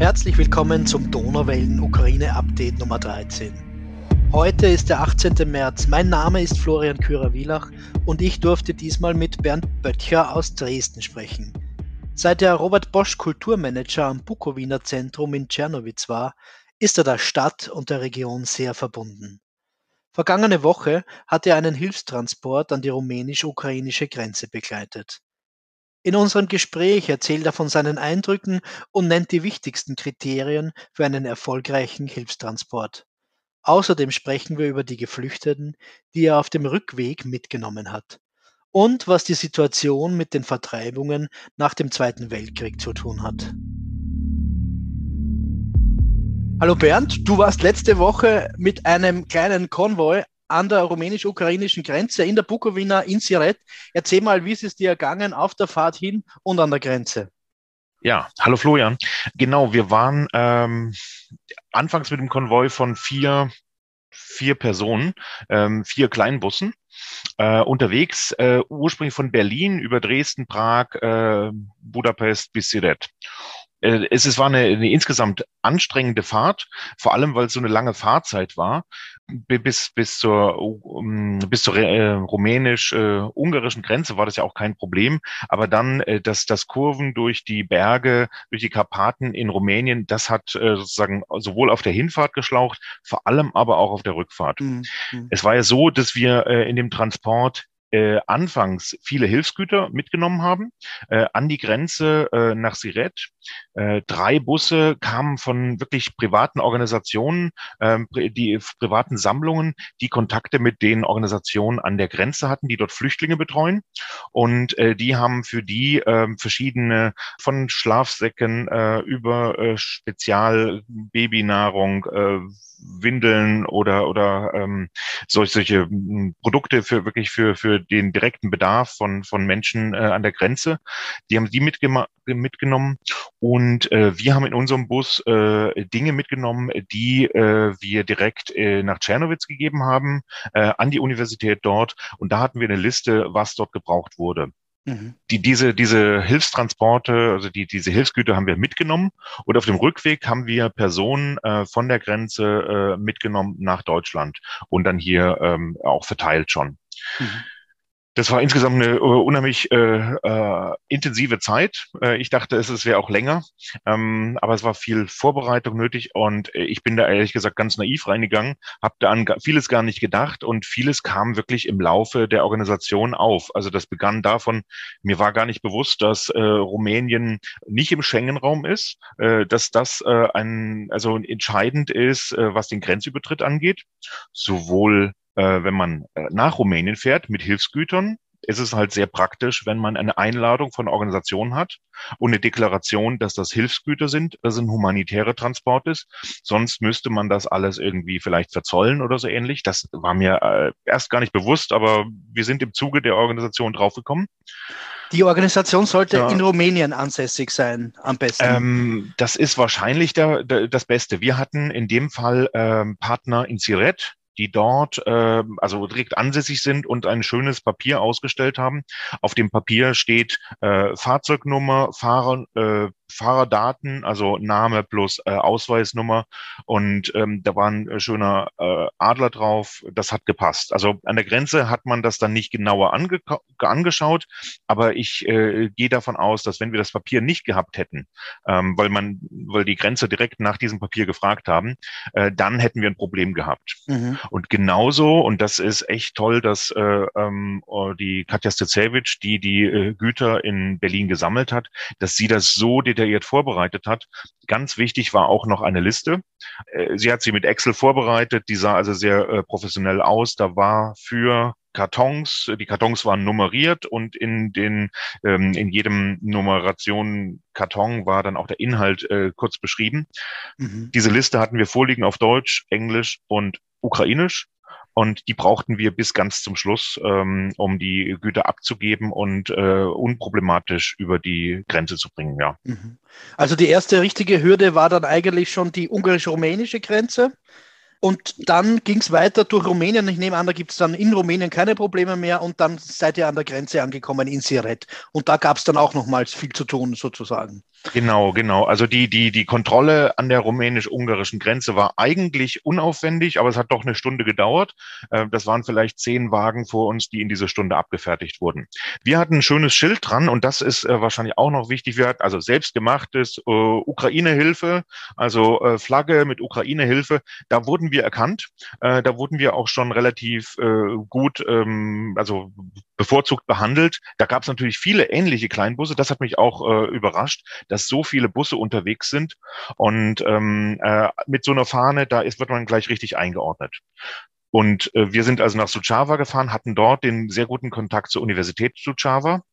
Herzlich willkommen zum Donauwellen Ukraine Update Nummer 13. Heute ist der 18. März. Mein Name ist Florian Kürer-Wielach und ich durfte diesmal mit Bernd Böttcher aus Dresden sprechen. Seit er Robert Bosch Kulturmanager am Bukowiner Zentrum in Czernowitz war, ist er der Stadt und der Region sehr verbunden. Vergangene Woche hat er einen Hilfstransport an die rumänisch-ukrainische Grenze begleitet. In unserem Gespräch erzählt er von seinen Eindrücken und nennt die wichtigsten Kriterien für einen erfolgreichen Hilfstransport. Außerdem sprechen wir über die Geflüchteten, die er auf dem Rückweg mitgenommen hat und was die Situation mit den Vertreibungen nach dem Zweiten Weltkrieg zu tun hat. Hallo Bernd, du warst letzte Woche mit einem kleinen Konvoi an der rumänisch-ukrainischen Grenze in der Bukowina in Siret. Erzähl mal, wie ist es dir ergangen auf der Fahrt hin und an der Grenze? Ja, hallo Florian. Genau, wir waren ähm, anfangs mit dem Konvoi von vier, vier Personen, ähm, vier Kleinbussen äh, unterwegs, äh, ursprünglich von Berlin über Dresden, Prag, äh, Budapest bis Siret. Äh, es, es war eine, eine insgesamt anstrengende Fahrt, vor allem weil es so eine lange Fahrzeit war, bis, bis zur, um, bis zur äh, rumänisch-ungarischen äh, Grenze war das ja auch kein Problem. Aber dann äh, das, das Kurven durch die Berge, durch die Karpaten in Rumänien, das hat äh, sozusagen sowohl auf der Hinfahrt geschlaucht, vor allem aber auch auf der Rückfahrt. Mhm. Es war ja so, dass wir äh, in dem Transport äh, anfangs viele Hilfsgüter mitgenommen haben, äh, an die Grenze äh, nach Siret. Äh, drei Busse kamen von wirklich privaten Organisationen, äh, die privaten Sammlungen, die Kontakte mit den Organisationen an der Grenze hatten, die dort Flüchtlinge betreuen. Und äh, die haben für die äh, verschiedene von Schlafsäcken äh, über äh, Spezialbabynahrung, äh, Windeln oder oder ähm, solche, solche hm, Produkte für wirklich für für den direkten Bedarf von von Menschen äh, an der Grenze. Die haben die mitgenommen und äh, wir haben in unserem Bus äh, Dinge mitgenommen, die äh, wir direkt äh, nach Tschernowitz gegeben haben äh, an die Universität dort und da hatten wir eine Liste, was dort gebraucht wurde. Mhm. Die, diese, diese Hilfstransporte, also die, diese Hilfsgüter haben wir mitgenommen und auf dem Rückweg haben wir Personen äh, von der Grenze äh, mitgenommen nach Deutschland und dann hier ähm, auch verteilt schon. Mhm. Das war insgesamt eine uh, unheimlich äh, äh, intensive Zeit. Äh, ich dachte, es, es wäre auch länger, ähm, aber es war viel Vorbereitung nötig und äh, ich bin da ehrlich gesagt ganz naiv reingegangen, habe da an vieles gar nicht gedacht und vieles kam wirklich im Laufe der Organisation auf. Also das begann davon, mir war gar nicht bewusst, dass äh, Rumänien nicht im Schengen-Raum ist, äh, dass das äh, ein also entscheidend ist, äh, was den Grenzübertritt angeht, sowohl äh, wenn man äh, nach Rumänien fährt mit Hilfsgütern, ist es halt sehr praktisch, wenn man eine Einladung von Organisationen hat und eine Deklaration, dass das Hilfsgüter sind, dass es ein humanitärer Transport ist. Sonst müsste man das alles irgendwie vielleicht verzollen oder so ähnlich. Das war mir äh, erst gar nicht bewusst, aber wir sind im Zuge der Organisation draufgekommen. Die Organisation sollte ja. in Rumänien ansässig sein, am besten. Ähm, das ist wahrscheinlich der, der, das Beste. Wir hatten in dem Fall ähm, Partner in Siret, die dort äh, also direkt ansässig sind und ein schönes Papier ausgestellt haben. Auf dem Papier steht äh, Fahrzeugnummer, Fahrer, äh, Fahrerdaten, also Name plus äh, Ausweisnummer und ähm, da war ein äh, schöner äh, Adler drauf, das hat gepasst. Also an der Grenze hat man das dann nicht genauer ange angeschaut, aber ich äh, gehe davon aus, dass wenn wir das Papier nicht gehabt hätten, ähm, weil man, weil die Grenze direkt nach diesem Papier gefragt haben, äh, dann hätten wir ein Problem gehabt. Mhm. Und genauso, und das ist echt toll, dass äh, ähm, die Katja Stecevich, die die äh, Güter in Berlin gesammelt hat, dass sie das so detailliert detailliert vorbereitet hat. Ganz wichtig war auch noch eine Liste. Äh, sie hat sie mit Excel vorbereitet, die sah also sehr äh, professionell aus. Da war für Kartons, die Kartons waren nummeriert und in den ähm, in jedem Nummeration Karton war dann auch der Inhalt äh, kurz beschrieben. Mhm. Diese Liste hatten wir vorliegen auf Deutsch, Englisch und Ukrainisch. Und die brauchten wir bis ganz zum Schluss, ähm, um die Güter abzugeben und äh, unproblematisch über die Grenze zu bringen. Ja. Mhm. Also die erste richtige Hürde war dann eigentlich schon die ungarisch-rumänische Grenze. Und dann ging es weiter durch Rumänien. Ich nehme an, da gibt es dann in Rumänien keine Probleme mehr. Und dann seid ihr an der Grenze angekommen in Siret. Und da gab es dann auch nochmals viel zu tun, sozusagen. Genau, genau. Also die, die, die Kontrolle an der rumänisch-ungarischen Grenze war eigentlich unaufwendig, aber es hat doch eine Stunde gedauert. Äh, das waren vielleicht zehn Wagen vor uns, die in dieser Stunde abgefertigt wurden. Wir hatten ein schönes Schild dran und das ist äh, wahrscheinlich auch noch wichtig. Wir hatten also selbstgemachtes äh, Ukraine-Hilfe, also äh, Flagge mit Ukraine-Hilfe. Da wurden wir erkannt. Äh, da wurden wir auch schon relativ äh, gut, ähm, also bevorzugt behandelt. Da gab es natürlich viele ähnliche Kleinbusse. Das hat mich auch äh, überrascht, dass so viele Busse unterwegs sind. Und ähm, äh, mit so einer Fahne, da ist, wird man gleich richtig eingeordnet. Und äh, wir sind also nach Suceava gefahren, hatten dort den sehr guten Kontakt zur Universität Suceava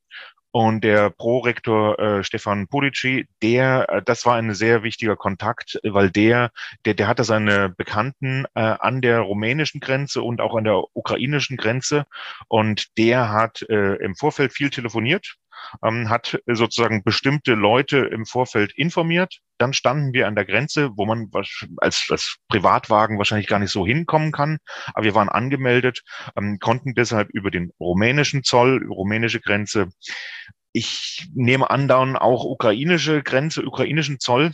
und der Prorektor äh, Stefan Pudici, der, äh, das war ein sehr wichtiger Kontakt, weil der, der, der hatte seine Bekannten äh, an der rumänischen Grenze und auch an der ukrainischen Grenze. Und der hat äh, im Vorfeld viel telefoniert ähm, hat sozusagen bestimmte Leute im Vorfeld informiert. Dann standen wir an der Grenze, wo man als, als Privatwagen wahrscheinlich gar nicht so hinkommen kann. Aber wir waren angemeldet, ähm, konnten deshalb über den rumänischen Zoll, rumänische Grenze, ich nehme an, dann auch ukrainische Grenze, ukrainischen Zoll,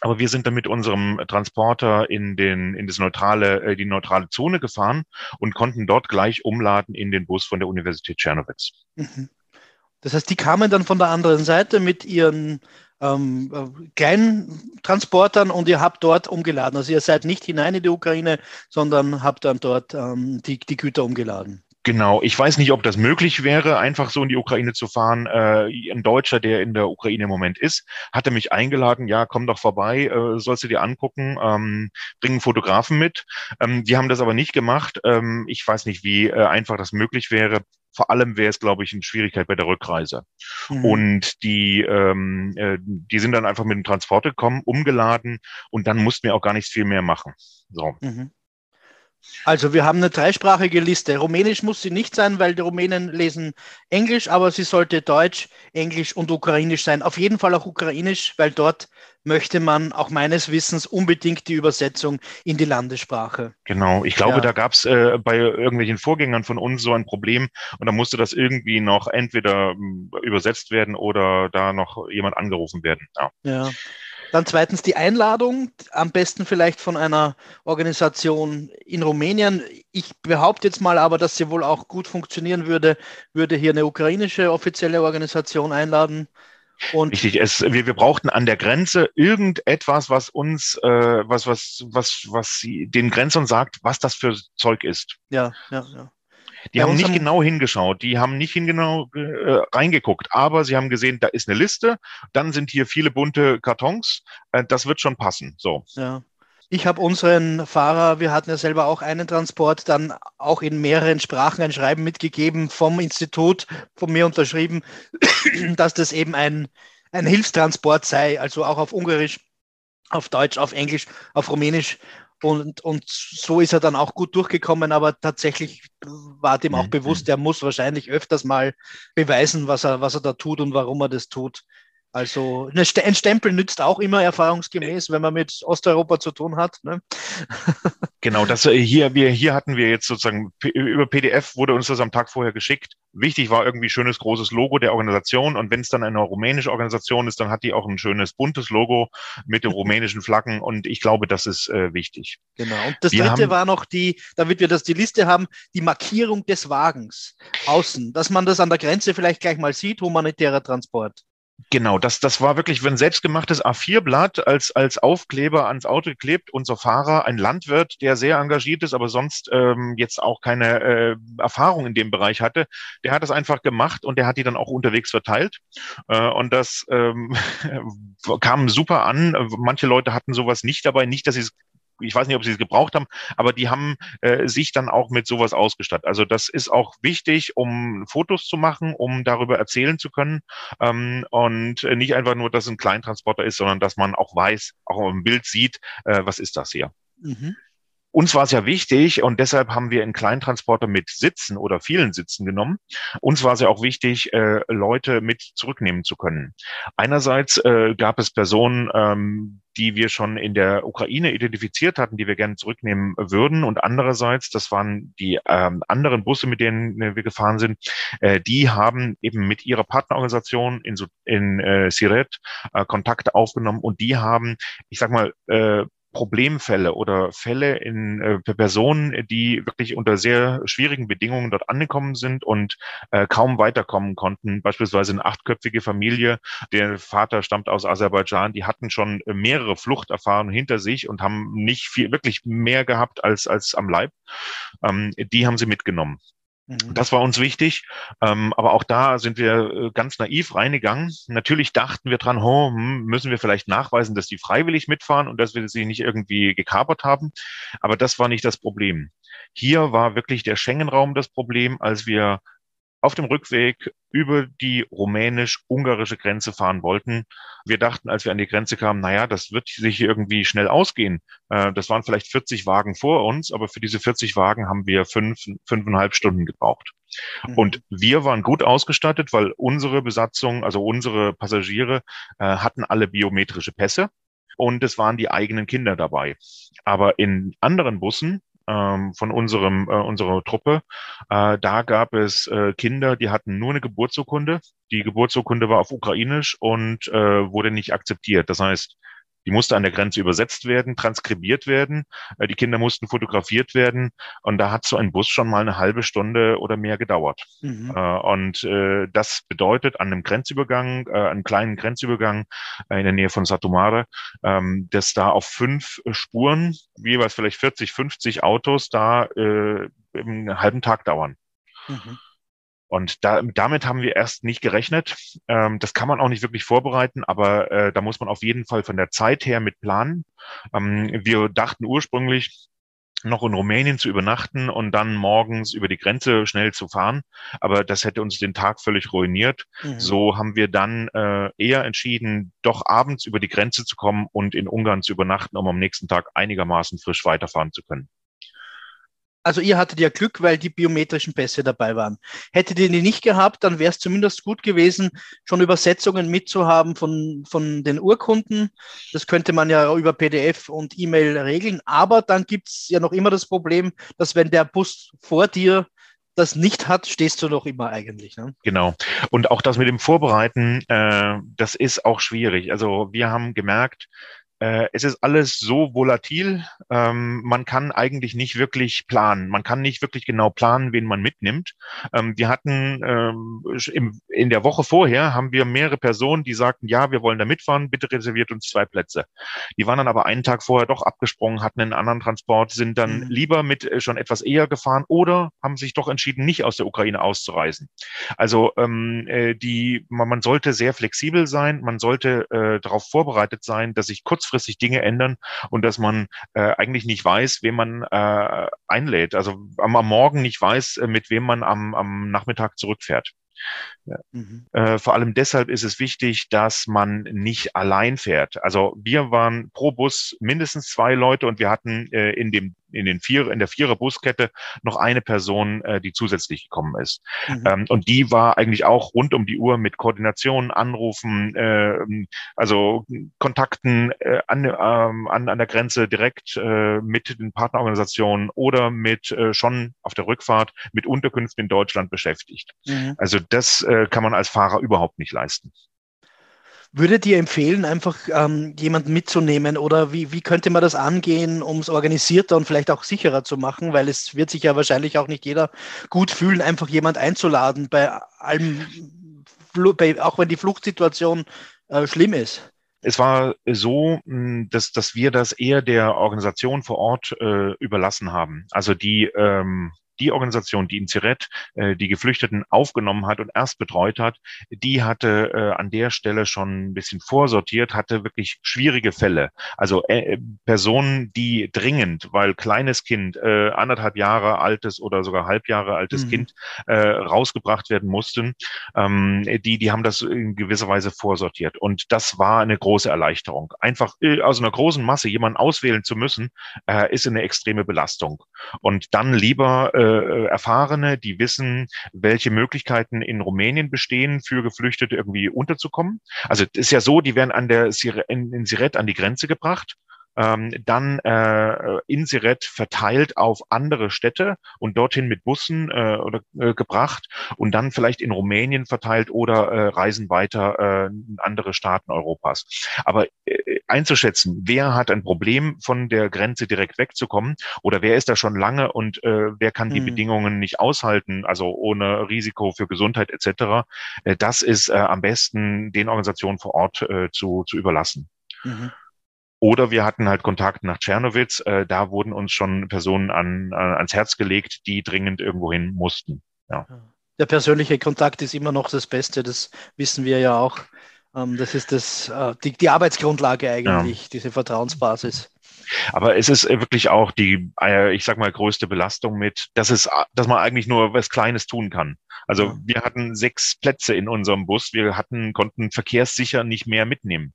aber wir sind dann mit unserem Transporter in den, in das neutrale, äh, die neutrale Zone gefahren und konnten dort gleich umladen in den Bus von der Universität Czernowitz. Mhm. Das heißt, die kamen dann von der anderen Seite mit ihren ähm, äh, kleinen Transportern und ihr habt dort umgeladen. Also ihr seid nicht hinein in die Ukraine, sondern habt dann dort ähm, die, die Güter umgeladen. Genau, ich weiß nicht, ob das möglich wäre, einfach so in die Ukraine zu fahren. Äh, ein Deutscher, der in der Ukraine im Moment ist, hatte mich eingeladen, ja, komm doch vorbei, äh, sollst du dir angucken, ähm, bringen Fotografen mit. Ähm, wir haben das aber nicht gemacht. Ähm, ich weiß nicht, wie äh, einfach das möglich wäre. Vor allem wäre es, glaube ich, eine Schwierigkeit bei der Rückreise. Mhm. Und die, ähm, äh, die sind dann einfach mit dem Transporter gekommen, umgeladen und dann mussten wir auch gar nicht viel mehr machen. So. Mhm. Also wir haben eine dreisprachige Liste. Rumänisch muss sie nicht sein, weil die Rumänen lesen Englisch, aber sie sollte Deutsch, Englisch und Ukrainisch sein. Auf jeden Fall auch Ukrainisch, weil dort möchte man auch meines Wissens unbedingt die Übersetzung in die Landessprache. Genau, ich glaube, ja. da gab es äh, bei irgendwelchen Vorgängern von uns so ein Problem und da musste das irgendwie noch entweder äh, übersetzt werden oder da noch jemand angerufen werden. Ja. ja. Dann zweitens die Einladung, am besten vielleicht von einer Organisation in Rumänien. Ich behaupte jetzt mal aber, dass sie wohl auch gut funktionieren würde, würde hier eine ukrainische offizielle Organisation einladen. Und Richtig, es, wir, wir brauchten an der Grenze irgendetwas, was uns, äh, was, was, was, was den Grenzern sagt, was das für Zeug ist. Ja, ja, ja. Die haben nicht genau hingeschaut, die haben nicht genau äh, reingeguckt, aber sie haben gesehen, da ist eine Liste, dann sind hier viele bunte Kartons, äh, das wird schon passen. So. Ja. Ich habe unseren Fahrer, wir hatten ja selber auch einen Transport, dann auch in mehreren Sprachen ein Schreiben mitgegeben vom Institut, von mir unterschrieben, dass das eben ein, ein Hilfstransport sei, also auch auf Ungarisch, auf Deutsch, auf Englisch, auf Rumänisch. Und, und so ist er dann auch gut durchgekommen, aber tatsächlich war dem auch mhm. bewusst, er muss wahrscheinlich öfters mal beweisen, was er, was er da tut und warum er das tut. Also ein Stempel nützt auch immer erfahrungsgemäß, wenn man mit Osteuropa zu tun hat. Ne? Genau, das äh, hier, wir, hier hatten wir jetzt sozusagen über PDF wurde uns das am Tag vorher geschickt. Wichtig war irgendwie schönes großes Logo der Organisation und wenn es dann eine rumänische Organisation ist, dann hat die auch ein schönes buntes Logo mit den rumänischen Flaggen und ich glaube, das ist äh, wichtig. Genau. Und das wir dritte war noch die, damit wir das die Liste haben, die Markierung des Wagens außen, dass man das an der Grenze vielleicht gleich mal sieht, humanitärer Transport. Genau, das, das war wirklich ein selbstgemachtes A4-Blatt als, als Aufkleber ans Auto geklebt. Unser Fahrer, ein Landwirt, der sehr engagiert ist, aber sonst ähm, jetzt auch keine äh, Erfahrung in dem Bereich hatte, der hat das einfach gemacht und der hat die dann auch unterwegs verteilt. Äh, und das ähm, kam super an. Manche Leute hatten sowas nicht dabei, nicht, dass sie es ich weiß nicht, ob sie es gebraucht haben, aber die haben äh, sich dann auch mit sowas ausgestattet. Also das ist auch wichtig, um Fotos zu machen, um darüber erzählen zu können ähm, und nicht einfach nur, dass es ein Kleintransporter ist, sondern dass man auch weiß, auch im Bild sieht, äh, was ist das hier. Mhm. uns war es ja wichtig und deshalb haben wir einen Kleintransporter mit Sitzen oder vielen Sitzen genommen. Uns war es ja auch wichtig, äh, Leute mit zurücknehmen zu können. Einerseits äh, gab es Personen, ähm, die wir schon in der Ukraine identifiziert hatten, die wir gerne zurücknehmen würden. Und andererseits, das waren die ähm, anderen Busse, mit denen äh, wir gefahren sind, äh, die haben eben mit ihrer Partnerorganisation in, in äh, Siret äh, Kontakte aufgenommen und die haben, ich sag mal, äh, Problemfälle oder Fälle in äh, Personen, die wirklich unter sehr schwierigen Bedingungen dort angekommen sind und äh, kaum weiterkommen konnten. Beispielsweise eine achtköpfige Familie, der Vater stammt aus Aserbaidschan, die hatten schon mehrere Fluchterfahrungen hinter sich und haben nicht viel, wirklich mehr gehabt als, als am Leib. Ähm, die haben sie mitgenommen. Mhm. Das war uns wichtig, ähm, aber auch da sind wir äh, ganz naiv reingegangen. Natürlich dachten wir dran, oh, müssen wir vielleicht nachweisen, dass die freiwillig mitfahren und dass wir sie nicht irgendwie gekapert haben. Aber das war nicht das Problem. Hier war wirklich der Schengen-Raum das Problem, als wir auf dem Rückweg über die rumänisch-ungarische Grenze fahren wollten. Wir dachten, als wir an die Grenze kamen, naja, das wird sich irgendwie schnell ausgehen. Äh, das waren vielleicht 40 Wagen vor uns, aber für diese 40 Wagen haben wir fünf, fünfeinhalb Stunden gebraucht. Mhm. Und wir waren gut ausgestattet, weil unsere Besatzung, also unsere Passagiere, äh, hatten alle biometrische Pässe und es waren die eigenen Kinder dabei. Aber in anderen Bussen ähm, von unserem, äh, unserer Truppe. Äh, da gab es äh, Kinder, die hatten nur eine Geburtsurkunde. Die Geburtsurkunde war auf Ukrainisch und äh, wurde nicht akzeptiert. Das heißt, die musste an der Grenze übersetzt werden, transkribiert werden. Äh, die Kinder mussten fotografiert werden. Und da hat so ein Bus schon mal eine halbe Stunde oder mehr gedauert. Mhm. Äh, und äh, das bedeutet an einem Grenzübergang, einem kleinen Grenzübergang in der Nähe von Satumare, ähm, dass da auf fünf Spuren, jeweils vielleicht 40, 50 Autos da im halben Tag dauern. Mhm. Und da, damit haben wir erst nicht gerechnet. Ähm, das kann man auch nicht wirklich vorbereiten, aber äh, da muss man auf jeden Fall von der Zeit her mit planen. Ähm, wir dachten ursprünglich, noch in Rumänien zu übernachten und dann morgens über die Grenze schnell zu fahren. Aber das hätte uns den Tag völlig ruiniert. Mhm. So haben wir dann äh, eher entschieden, doch abends über die Grenze zu kommen und in Ungarn zu übernachten, um am nächsten Tag einigermaßen frisch weiterfahren zu können also ihr hattet ja Glück, weil die biometrischen Pässe dabei waren. Hättet ihr die nicht gehabt, dann wäre es zumindest gut gewesen, schon Übersetzungen mitzuhaben von, von den Urkunden. Das könnte man ja über PDF und E-Mail regeln. Aber dann gibt es ja noch immer das Problem, dass wenn der Bus vor dir das nicht hat, stehst du noch immer eigentlich. Ne? Genau. Und auch das mit dem Vorbereiten, äh, das ist auch schwierig. Also wir haben gemerkt, es ist alles so volatil, ähm, man kann eigentlich nicht wirklich planen. Man kann nicht wirklich genau planen, wen man mitnimmt. Ähm, wir hatten ähm, in der Woche vorher haben wir mehrere Personen, die sagten, ja, wir wollen da mitfahren, bitte reserviert uns zwei Plätze. Die waren dann aber einen Tag vorher doch abgesprungen, hatten einen anderen Transport, sind dann mhm. lieber mit äh, schon etwas eher gefahren oder haben sich doch entschieden, nicht aus der Ukraine auszureisen. Also äh, die, man, sollte sehr flexibel sein, man sollte äh, darauf vorbereitet sein, dass sich kurz kurzfristig Dinge ändern und dass man äh, eigentlich nicht weiß, wen man äh, einlädt. Also am, am Morgen nicht weiß, äh, mit wem man am, am Nachmittag zurückfährt. Ja. Mhm. Äh, vor allem deshalb ist es wichtig, dass man nicht allein fährt. Also wir waren pro Bus mindestens zwei Leute und wir hatten äh, in dem in den vier in der vierer Buskette noch eine Person, äh, die zusätzlich gekommen ist. Mhm. Ähm, und die war eigentlich auch rund um die Uhr mit Koordination, Anrufen, äh, also Kontakten äh, an, ähm, an, an der Grenze direkt äh, mit den Partnerorganisationen oder mit äh, schon auf der Rückfahrt mit Unterkünften in Deutschland beschäftigt. Mhm. Also das äh, kann man als Fahrer überhaupt nicht leisten. Würdet ihr empfehlen, einfach ähm, jemanden mitzunehmen oder wie, wie könnte man das angehen, um es organisierter und vielleicht auch sicherer zu machen? Weil es wird sich ja wahrscheinlich auch nicht jeder gut fühlen, einfach jemand einzuladen bei allem, bei, auch wenn die Fluchtsituation äh, schlimm ist. Es war so, dass, dass wir das eher der Organisation vor Ort äh, überlassen haben. Also die ähm, die Organisation, die in Ziret äh, die Geflüchteten aufgenommen hat und erst betreut hat, die hatte äh, an der Stelle schon ein bisschen vorsortiert, hatte wirklich schwierige Fälle. Also äh, Personen, die dringend, weil kleines Kind, äh, anderthalb Jahre altes oder sogar halb Jahre altes mhm. Kind äh, rausgebracht werden mussten, ähm, die, die haben das in gewisser Weise vorsortiert. Und das war eine große Erleichterung. Einfach äh, aus einer großen Masse jemanden auswählen zu müssen, äh, ist eine extreme Belastung. Und dann lieber äh, Erfahrene, die wissen, welche Möglichkeiten in Rumänien bestehen, für Geflüchtete irgendwie unterzukommen. Also es ist ja so, die werden an der in, in Siret an die Grenze gebracht ähm, dann äh, in Siret verteilt auf andere Städte und dorthin mit Bussen äh, oder, äh, gebracht und dann vielleicht in Rumänien verteilt oder äh, reisen weiter äh, in andere Staaten Europas. Aber äh, einzuschätzen, wer hat ein Problem, von der Grenze direkt wegzukommen oder wer ist da schon lange und äh, wer kann die mhm. Bedingungen nicht aushalten, also ohne Risiko für Gesundheit etc., äh, das ist äh, am besten den Organisationen vor Ort äh, zu, zu überlassen. Mhm. Oder wir hatten halt Kontakt nach Tschernowitz. Äh, da wurden uns schon Personen an, an, ans Herz gelegt, die dringend irgendwohin mussten. Ja. Der persönliche Kontakt ist immer noch das Beste, das wissen wir ja auch. Ähm, das ist das, äh, die, die Arbeitsgrundlage eigentlich, ja. diese Vertrauensbasis. Aber es ist äh, wirklich auch die, äh, ich sag mal, größte Belastung mit, dass es, dass man eigentlich nur was Kleines tun kann. Also wir hatten sechs Plätze in unserem Bus. Wir hatten, konnten verkehrssicher nicht mehr mitnehmen.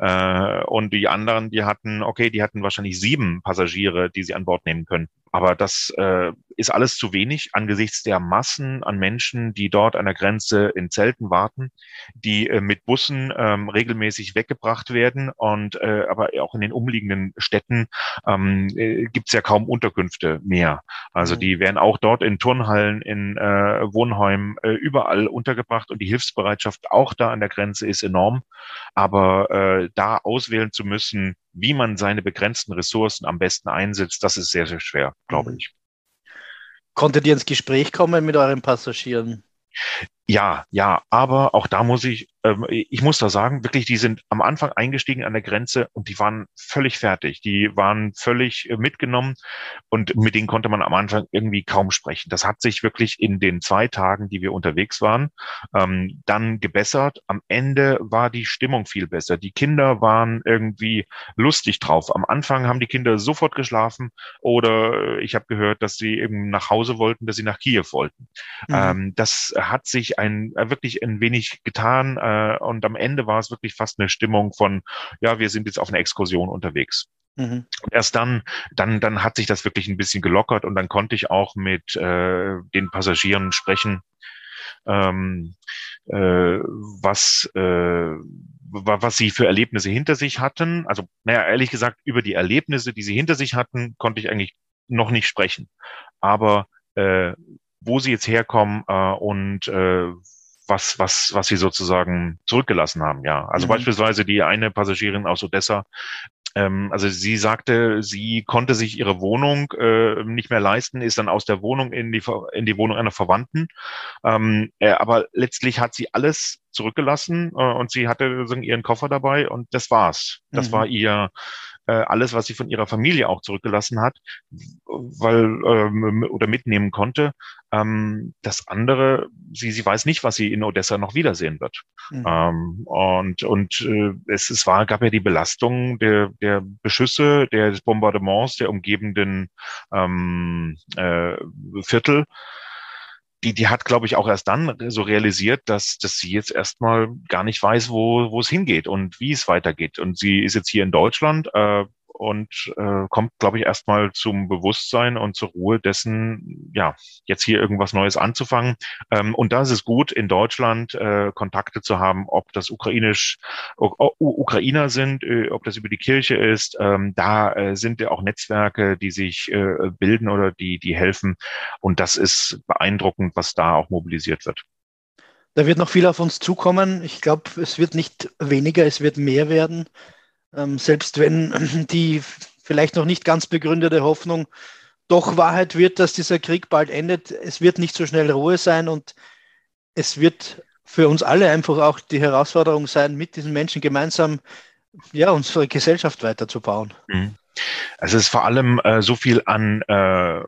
Äh, und die anderen, die hatten, okay, die hatten wahrscheinlich sieben Passagiere, die sie an Bord nehmen können. Aber das äh, ist alles zu wenig angesichts der Massen an Menschen, die dort an der Grenze in Zelten warten, die äh, mit Bussen ähm, regelmäßig weggebracht werden. Und äh, aber auch in den umliegenden Städten ähm, äh, gibt es ja kaum Unterkünfte mehr. Also mhm. die werden auch dort in Turnhallen, in äh, Wohnheimen äh, überall untergebracht und die Hilfsbereitschaft auch da an der Grenze ist enorm. Aber äh, da auswählen zu müssen, wie man seine begrenzten Ressourcen am besten einsetzt, das ist sehr, sehr schwer, glaube mhm. ich. Konntet ihr ins Gespräch kommen mit euren Passagieren? Ja, ja, aber auch da muss ich ähm, ich muss da sagen, wirklich, die sind am Anfang eingestiegen an der Grenze und die waren völlig fertig. Die waren völlig äh, mitgenommen und mit denen konnte man am Anfang irgendwie kaum sprechen. Das hat sich wirklich in den zwei Tagen, die wir unterwegs waren, ähm, dann gebessert. Am Ende war die Stimmung viel besser. Die Kinder waren irgendwie lustig drauf. Am Anfang haben die Kinder sofort geschlafen oder ich habe gehört, dass sie eben nach Hause wollten, dass sie nach Kiew wollten. Mhm. Ähm, das hat sich ein, äh, wirklich ein wenig getan. Äh, äh, und am Ende war es wirklich fast eine Stimmung von, ja, wir sind jetzt auf einer Exkursion unterwegs. Mhm. Und erst dann, dann, dann hat sich das wirklich ein bisschen gelockert und dann konnte ich auch mit äh, den Passagieren sprechen, ähm, äh, was, äh, was sie für Erlebnisse hinter sich hatten. Also, naja, ehrlich gesagt, über die Erlebnisse, die sie hinter sich hatten, konnte ich eigentlich noch nicht sprechen. Aber äh, wo sie jetzt herkommen äh, und äh, was, was, was sie sozusagen zurückgelassen haben, ja. Also mhm. beispielsweise die eine Passagierin aus Odessa, ähm, also sie sagte, sie konnte sich ihre Wohnung äh, nicht mehr leisten, ist dann aus der Wohnung in die, in die Wohnung einer Verwandten. Ähm, äh, aber letztlich hat sie alles zurückgelassen äh, und sie hatte ihren Koffer dabei und das war's. Das mhm. war ihr äh, alles, was sie von ihrer Familie auch zurückgelassen hat, weil ähm, oder mitnehmen konnte. Ähm, das andere, sie, sie weiß nicht, was sie in Odessa noch wiedersehen wird. Mhm. Ähm, und und äh, es, es war, gab ja die Belastung der, der Beschüsse, des Bombardements der umgebenden ähm, äh, Viertel die, die hat, glaube ich, auch erst dann so realisiert, dass, dass sie jetzt erstmal gar nicht weiß, wo, wo es hingeht und wie es weitergeht. Und sie ist jetzt hier in Deutschland, äh, und äh, kommt, glaube ich, erstmal zum Bewusstsein und zur Ruhe dessen, ja, jetzt hier irgendwas Neues anzufangen. Ähm, und da ist es gut, in Deutschland äh, Kontakte zu haben, ob das ukrainisch Ukrainer sind, äh, ob das über die Kirche ist. Ähm, da äh, sind ja auch Netzwerke, die sich äh, bilden oder die, die helfen. Und das ist beeindruckend, was da auch mobilisiert wird. Da wird noch viel auf uns zukommen. Ich glaube, es wird nicht weniger, es wird mehr werden selbst wenn die vielleicht noch nicht ganz begründete Hoffnung doch Wahrheit wird, dass dieser Krieg bald endet. Es wird nicht so schnell Ruhe sein und es wird für uns alle einfach auch die Herausforderung sein, mit diesen Menschen gemeinsam ja, unsere Gesellschaft weiterzubauen. Mhm. Es ist vor allem äh, so viel an äh,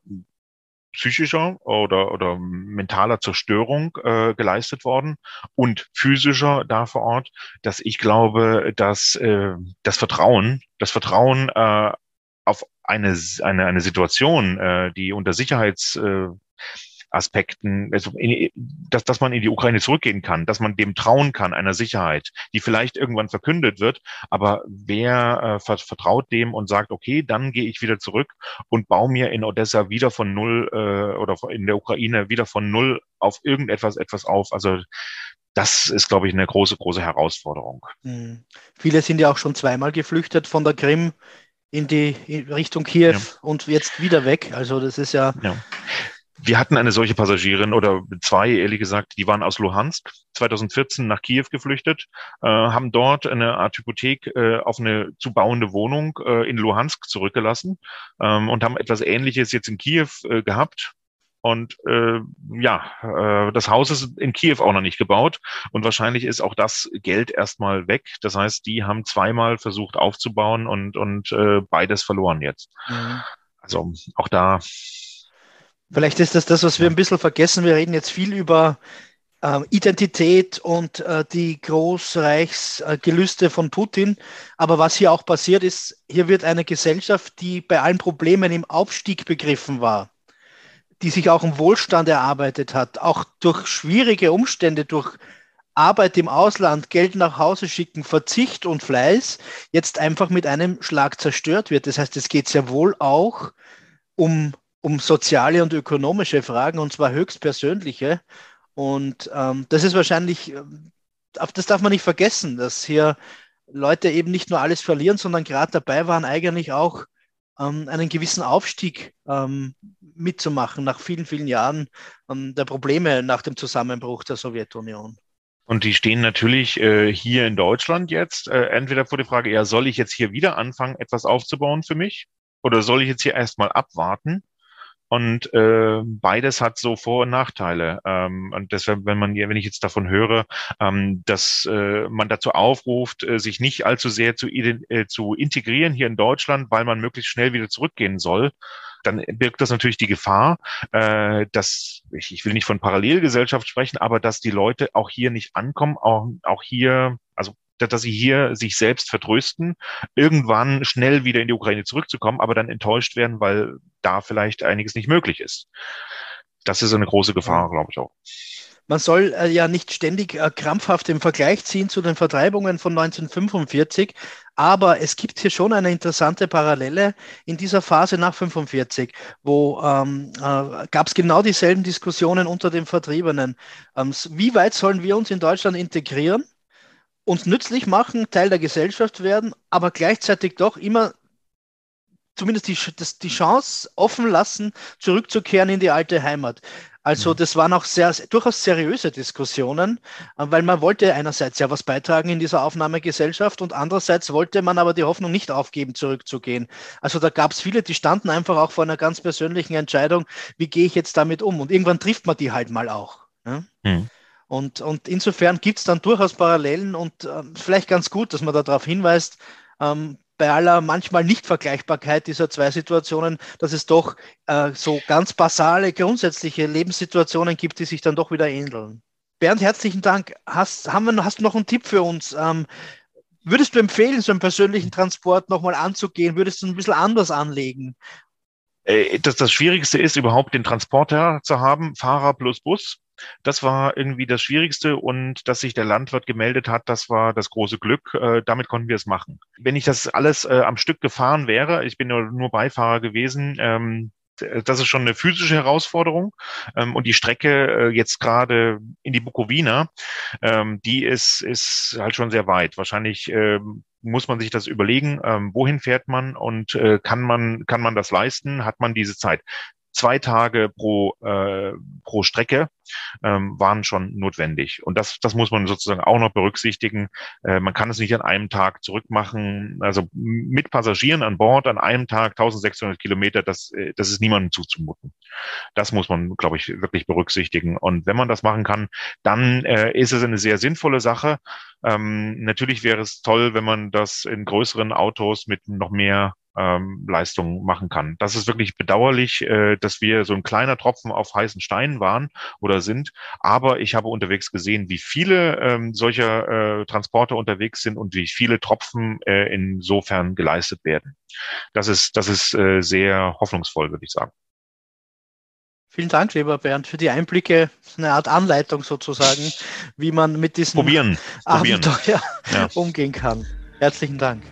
psychischer oder, oder mentaler Zerstörung äh, geleistet worden und physischer da vor Ort, dass ich glaube, dass äh, das Vertrauen, das Vertrauen äh, auf eine, eine, eine Situation, äh, die unter Sicherheits äh, Aspekten, also in, dass, dass man in die Ukraine zurückgehen kann, dass man dem trauen kann, einer Sicherheit, die vielleicht irgendwann verkündet wird, aber wer äh, vertraut dem und sagt, okay, dann gehe ich wieder zurück und baue mir in Odessa wieder von null äh, oder in der Ukraine wieder von null auf irgendetwas etwas auf. Also das ist, glaube ich, eine große, große Herausforderung. Mhm. Viele sind ja auch schon zweimal geflüchtet von der Krim in die in Richtung Kiew ja. und jetzt wieder weg. Also das ist ja, ja. Wir hatten eine solche Passagierin oder zwei, ehrlich gesagt, die waren aus Luhansk 2014 nach Kiew geflüchtet, äh, haben dort eine Art Hypothek äh, auf eine zu bauende Wohnung äh, in Luhansk zurückgelassen ähm, und haben etwas Ähnliches jetzt in Kiew äh, gehabt. Und äh, ja, äh, das Haus ist in Kiew auch noch nicht gebaut und wahrscheinlich ist auch das Geld erstmal weg. Das heißt, die haben zweimal versucht aufzubauen und, und äh, beides verloren jetzt. Mhm. Also auch da Vielleicht ist das das, was wir ein bisschen vergessen. Wir reden jetzt viel über äh, Identität und äh, die Großreichsgelüste von Putin. Aber was hier auch passiert ist, hier wird eine Gesellschaft, die bei allen Problemen im Aufstieg begriffen war, die sich auch im Wohlstand erarbeitet hat, auch durch schwierige Umstände, durch Arbeit im Ausland, Geld nach Hause schicken, Verzicht und Fleiß, jetzt einfach mit einem Schlag zerstört wird. Das heißt, es geht sehr wohl auch um um soziale und ökonomische Fragen, und zwar höchst persönliche. Und ähm, das ist wahrscheinlich, ähm, das darf man nicht vergessen, dass hier Leute eben nicht nur alles verlieren, sondern gerade dabei waren, eigentlich auch ähm, einen gewissen Aufstieg ähm, mitzumachen nach vielen, vielen Jahren ähm, der Probleme nach dem Zusammenbruch der Sowjetunion. Und die stehen natürlich äh, hier in Deutschland jetzt äh, entweder vor der Frage, ja, soll ich jetzt hier wieder anfangen, etwas aufzubauen für mich? Oder soll ich jetzt hier erstmal abwarten? Und äh, beides hat so Vor- und Nachteile. Ähm, und deshalb, wenn man, wenn ich jetzt davon höre, ähm, dass äh, man dazu aufruft, äh, sich nicht allzu sehr zu, äh, zu integrieren hier in Deutschland, weil man möglichst schnell wieder zurückgehen soll, dann birgt das natürlich die Gefahr, äh, dass ich, ich will nicht von Parallelgesellschaft sprechen, aber dass die Leute auch hier nicht ankommen, auch, auch hier, also dass sie hier sich selbst vertrösten, irgendwann schnell wieder in die Ukraine zurückzukommen, aber dann enttäuscht werden, weil da vielleicht einiges nicht möglich ist. Das ist eine große Gefahr, glaube ich auch. Man soll äh, ja nicht ständig äh, krampfhaft den Vergleich ziehen zu den Vertreibungen von 1945, aber es gibt hier schon eine interessante Parallele in dieser Phase nach 1945, wo ähm, äh, gab es genau dieselben Diskussionen unter den Vertriebenen. Ähm, wie weit sollen wir uns in Deutschland integrieren? uns nützlich machen, Teil der Gesellschaft werden, aber gleichzeitig doch immer zumindest die, das, die Chance offen lassen, zurückzukehren in die alte Heimat. Also mhm. das waren auch sehr, durchaus seriöse Diskussionen, äh, weil man wollte einerseits ja was beitragen in dieser Aufnahmegesellschaft und andererseits wollte man aber die Hoffnung nicht aufgeben, zurückzugehen. Also da gab es viele, die standen einfach auch vor einer ganz persönlichen Entscheidung, wie gehe ich jetzt damit um? Und irgendwann trifft man die halt mal auch. Ja? Mhm. Und, und insofern gibt es dann durchaus Parallelen und äh, vielleicht ganz gut, dass man darauf hinweist, ähm, bei aller manchmal Nichtvergleichbarkeit dieser zwei Situationen, dass es doch äh, so ganz basale, grundsätzliche Lebenssituationen gibt, die sich dann doch wieder ähneln. Bernd, herzlichen Dank. Hast, haben wir, hast du noch einen Tipp für uns? Ähm, würdest du empfehlen, so einen persönlichen Transport nochmal anzugehen? Würdest du ein bisschen anders anlegen? Äh, das, das Schwierigste ist, überhaupt den Transporter zu haben, Fahrer plus Bus. Das war irgendwie das Schwierigste und dass sich der Landwirt gemeldet hat, das war das große Glück. Äh, damit konnten wir es machen. Wenn ich das alles äh, am Stück gefahren wäre, ich bin nur, nur Beifahrer gewesen, ähm, das ist schon eine physische Herausforderung. Ähm, und die Strecke äh, jetzt gerade in die Bukowina, ähm, die ist, ist halt schon sehr weit. Wahrscheinlich ähm, muss man sich das überlegen, ähm, wohin fährt man und äh, kann man, kann man das leisten? Hat man diese Zeit? Zwei Tage pro, äh, pro Strecke ähm, waren schon notwendig. Und das, das muss man sozusagen auch noch berücksichtigen. Äh, man kann es nicht an einem Tag zurückmachen. Also mit Passagieren an Bord an einem Tag 1600 Kilometer, das, äh, das ist niemandem zuzumuten. Das muss man, glaube ich, wirklich berücksichtigen. Und wenn man das machen kann, dann äh, ist es eine sehr sinnvolle Sache. Ähm, natürlich wäre es toll, wenn man das in größeren Autos mit noch mehr ähm, Leistung machen kann. Das ist wirklich bedauerlich, äh, dass wir so ein kleiner Tropfen auf heißen Steinen waren oder sind. Aber ich habe unterwegs gesehen, wie viele ähm, solcher äh, Transporter unterwegs sind und wie viele Tropfen äh, insofern geleistet werden. Das ist, das ist äh, sehr hoffnungsvoll, würde ich sagen. Vielen Dank, lieber Bernd, für die Einblicke, eine Art Anleitung sozusagen, wie man mit diesem Probieren. Abenteuer Probieren. Ja. umgehen kann. Herzlichen Dank.